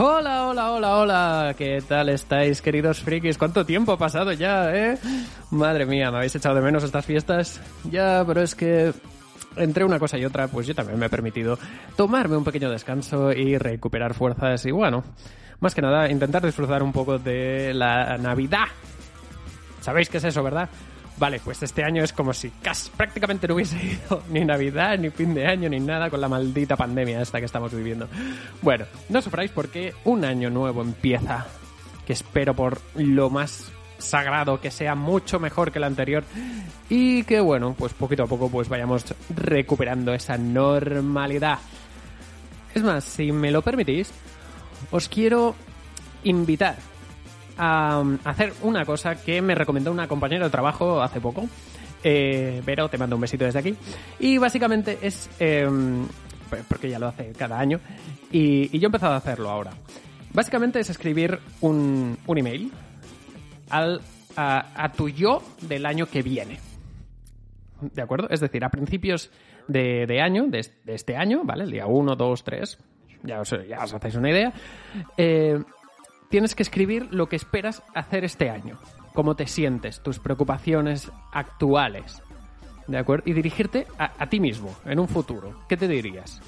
Hola, hola, hola, hola. ¿Qué tal estáis, queridos frikis? ¿Cuánto tiempo ha pasado ya, eh? Madre mía, ¿me habéis echado de menos estas fiestas? Ya, pero es que entre una cosa y otra, pues yo también me he permitido tomarme un pequeño descanso y recuperar fuerzas y bueno, más que nada intentar disfrutar un poco de la Navidad. ¿Sabéis qué es eso, verdad? Vale, pues este año es como si prácticamente no hubiese ido ni Navidad, ni fin de año, ni nada con la maldita pandemia esta que estamos viviendo. Bueno, no sufráis porque un año nuevo empieza, que espero por lo más sagrado que sea mucho mejor que el anterior y que bueno, pues poquito a poco pues vayamos recuperando esa normalidad. Es más, si me lo permitís, os quiero invitar a hacer una cosa que me recomendó una compañera de trabajo hace poco. Eh, Vero, te mando un besito desde aquí. Y básicamente es. eh, porque ya lo hace cada año. Y, yo he empezado a hacerlo ahora. Básicamente es escribir un, un email al, a, tu yo del año que viene. ¿De acuerdo? Es decir, a principios de, de año, de este año, ¿vale? El día 1, 2, 3, ya os, ya os hacéis una idea. eh, tienes que escribir lo que esperas hacer este año. Cómo te sientes, tus preocupaciones actuales. ¿De acuerdo? Y dirigirte a, ti mismo, en un futuro. ¿Qué te dirías?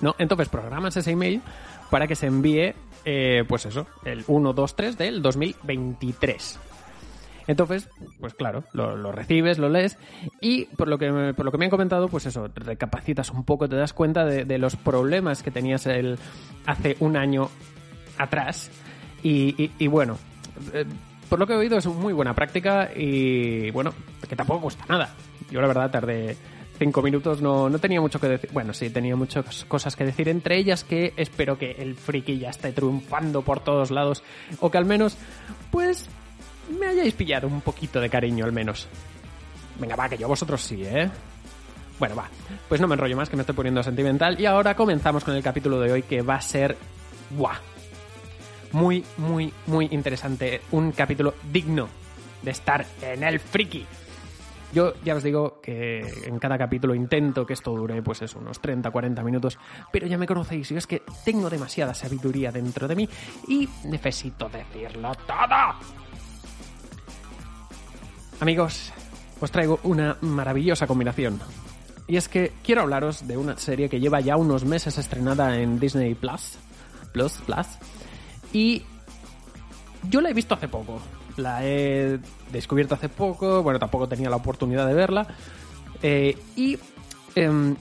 ¿No? Entonces programas ese email para que se envíe, eh, pues eso, el 1, 2, 3 del 2023. Entonces, pues claro, lo, recibes, lo lees y por lo, que por lo que me han comentado, pues eso, recapacitas un poco, te das cuenta de, de los problemas que tenías el, hace un año atrás y, bueno, eh, por lo que he oído es muy buena práctica y bueno, que tampoco cuesta nada. Yo la verdad tardé cinco minutos, no, no tenía mucho que decir. Bueno, sí, tenía muchas cosas que decir, entre ellas que espero que el friki ya esté triunfando por todos lados o que al menos, pues, me hayáis pillado un poquito de cariño al menos. Venga, va, que yo vosotros sí, ¿eh? Bueno, va. Pues no me enrollo más, que me estoy poniendo sentimental. Y ahora comenzamos con el capítulo de hoy, que va a ser... ¡Buah! Muy, muy, muy interesante. Un capítulo digno de estar en el friki. Yo ya os digo que en cada capítulo intento que esto dure, pues eso, unos 30, 40 minutos, pero ya me conocéis y es que tengo demasiada sabiduría dentro de mí y necesito decirlo todo. Amigos, os traigo una maravillosa combinación. Y es que quiero hablaros de una serie que lleva ya unos meses estrenada en Disney Plus. Plus, Plus. Y yo la he visto hace poco. La he descubierto hace poco. Bueno, tampoco tenía la oportunidad de verla. Eh, y em,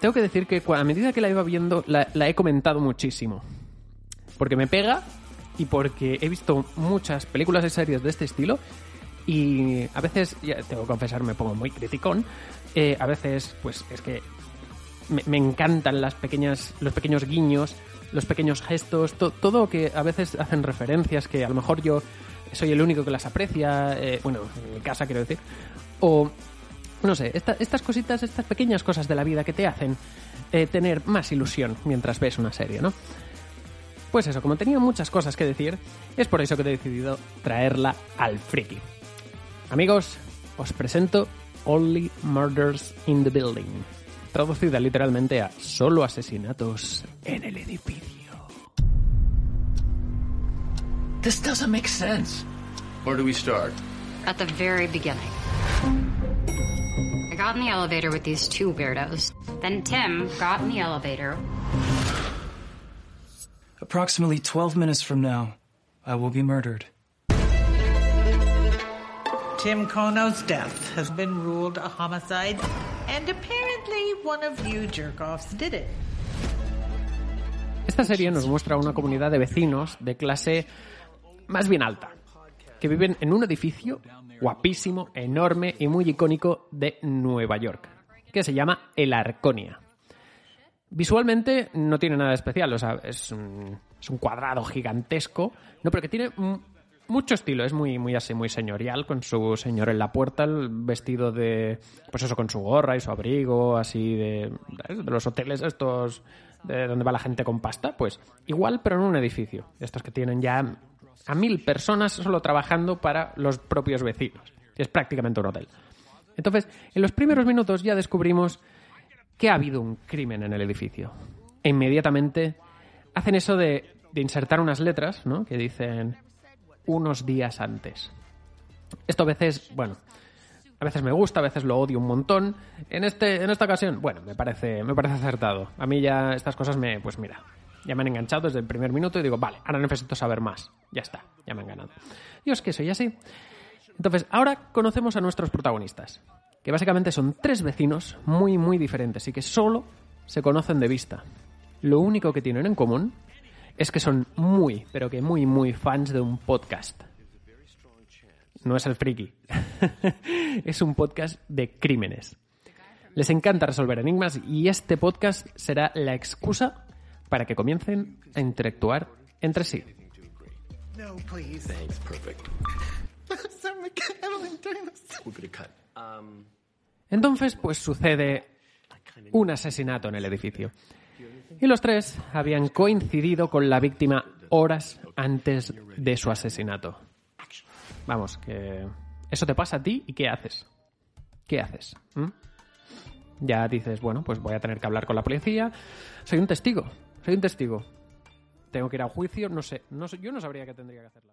tengo que decir que a medida que la iba viendo, la, la he comentado muchísimo. Porque me pega y porque he visto muchas películas y series de este estilo. Y a veces, ya tengo que confesar, me pongo muy criticón. Eh, a veces, pues es que me, encantan las pequeñas, los pequeños guiños, los pequeños gestos, to- todo que a veces hacen referencias que a lo mejor yo soy el único que las aprecia, eh, bueno, en mi casa quiero decir, o no sé, esta- estas cositas, estas pequeñas cosas de la vida que te hacen eh, tener más ilusión mientras ves una serie, ¿no? Pues eso, como tenía muchas cosas que decir, es por eso que he decidido traerla al friki. Amigos, os presento Only Murders in the Building, traducida literalmente a Solo asesinatos en el edificio. This doesn't make sense. Where do we start? At the very beginning. I got in the elevator with these two weirdos. Then Tim got in the elevator. Approximately 12 minutes from now, I will be murdered. Tim Kono's death has been ruled a homicide, and apparently one of you did it. Esta serie nos muestra una comunidad de vecinos de clase más bien alta, que viven en un edificio guapísimo, enorme y muy icónico de Nueva York, que se llama El Arconia. Visualmente no tiene nada especial, o sea, es un, es un cuadrado gigantesco, no, pero que tiene mm, mucho estilo, es muy, muy así, muy señorial, con su señor en la puerta, el vestido de, pues eso, con su gorra y su abrigo, así de, los hoteles estos de donde va la gente con pasta, pues igual, pero en un edificio, estos que tienen ya a mil personas solo trabajando para los propios vecinos. Es prácticamente un hotel. Entonces, en los primeros minutos ya descubrimos que ha habido un crimen en el edificio. E inmediatamente hacen eso de, de insertar unas letras, ¿no? Que dicen unos días antes. Esto a veces, bueno, a veces me gusta, a veces lo odio un montón. En este, en esta ocasión, bueno, me parece, me parece acertado. A mí ya estas cosas me, pues mira, ya me han enganchado desde el primer minuto y digo, vale, ahora necesito saber más. Ya está, ya me han ganado. Y es que soy así. Entonces, ahora conocemos a nuestros protagonistas, que básicamente son tres vecinos muy, muy diferentes y que solo se conocen de vista. Lo único que tienen en común es que son muy, pero que muy, muy fans de un podcast. No es el friki. es un podcast de crímenes. Les encanta resolver enigmas y este podcast será la excusa para que comiencen a interactuar entre sí. No, please. Thanks, perfect. Um, Entonces, pues sucede un asesinato en el edificio. Y los tres habían coincidido con la víctima horas antes de su asesinato. Vamos, que eso te pasa a ti y ¿qué haces? ¿Qué haces? ¿Mm? Ya dices, bueno, pues voy a tener que hablar con la policía. Soy un testigo, soy un testigo. Tengo que ir a un juicio, no sé, no sé yo no sabría qué tendría que hacerla.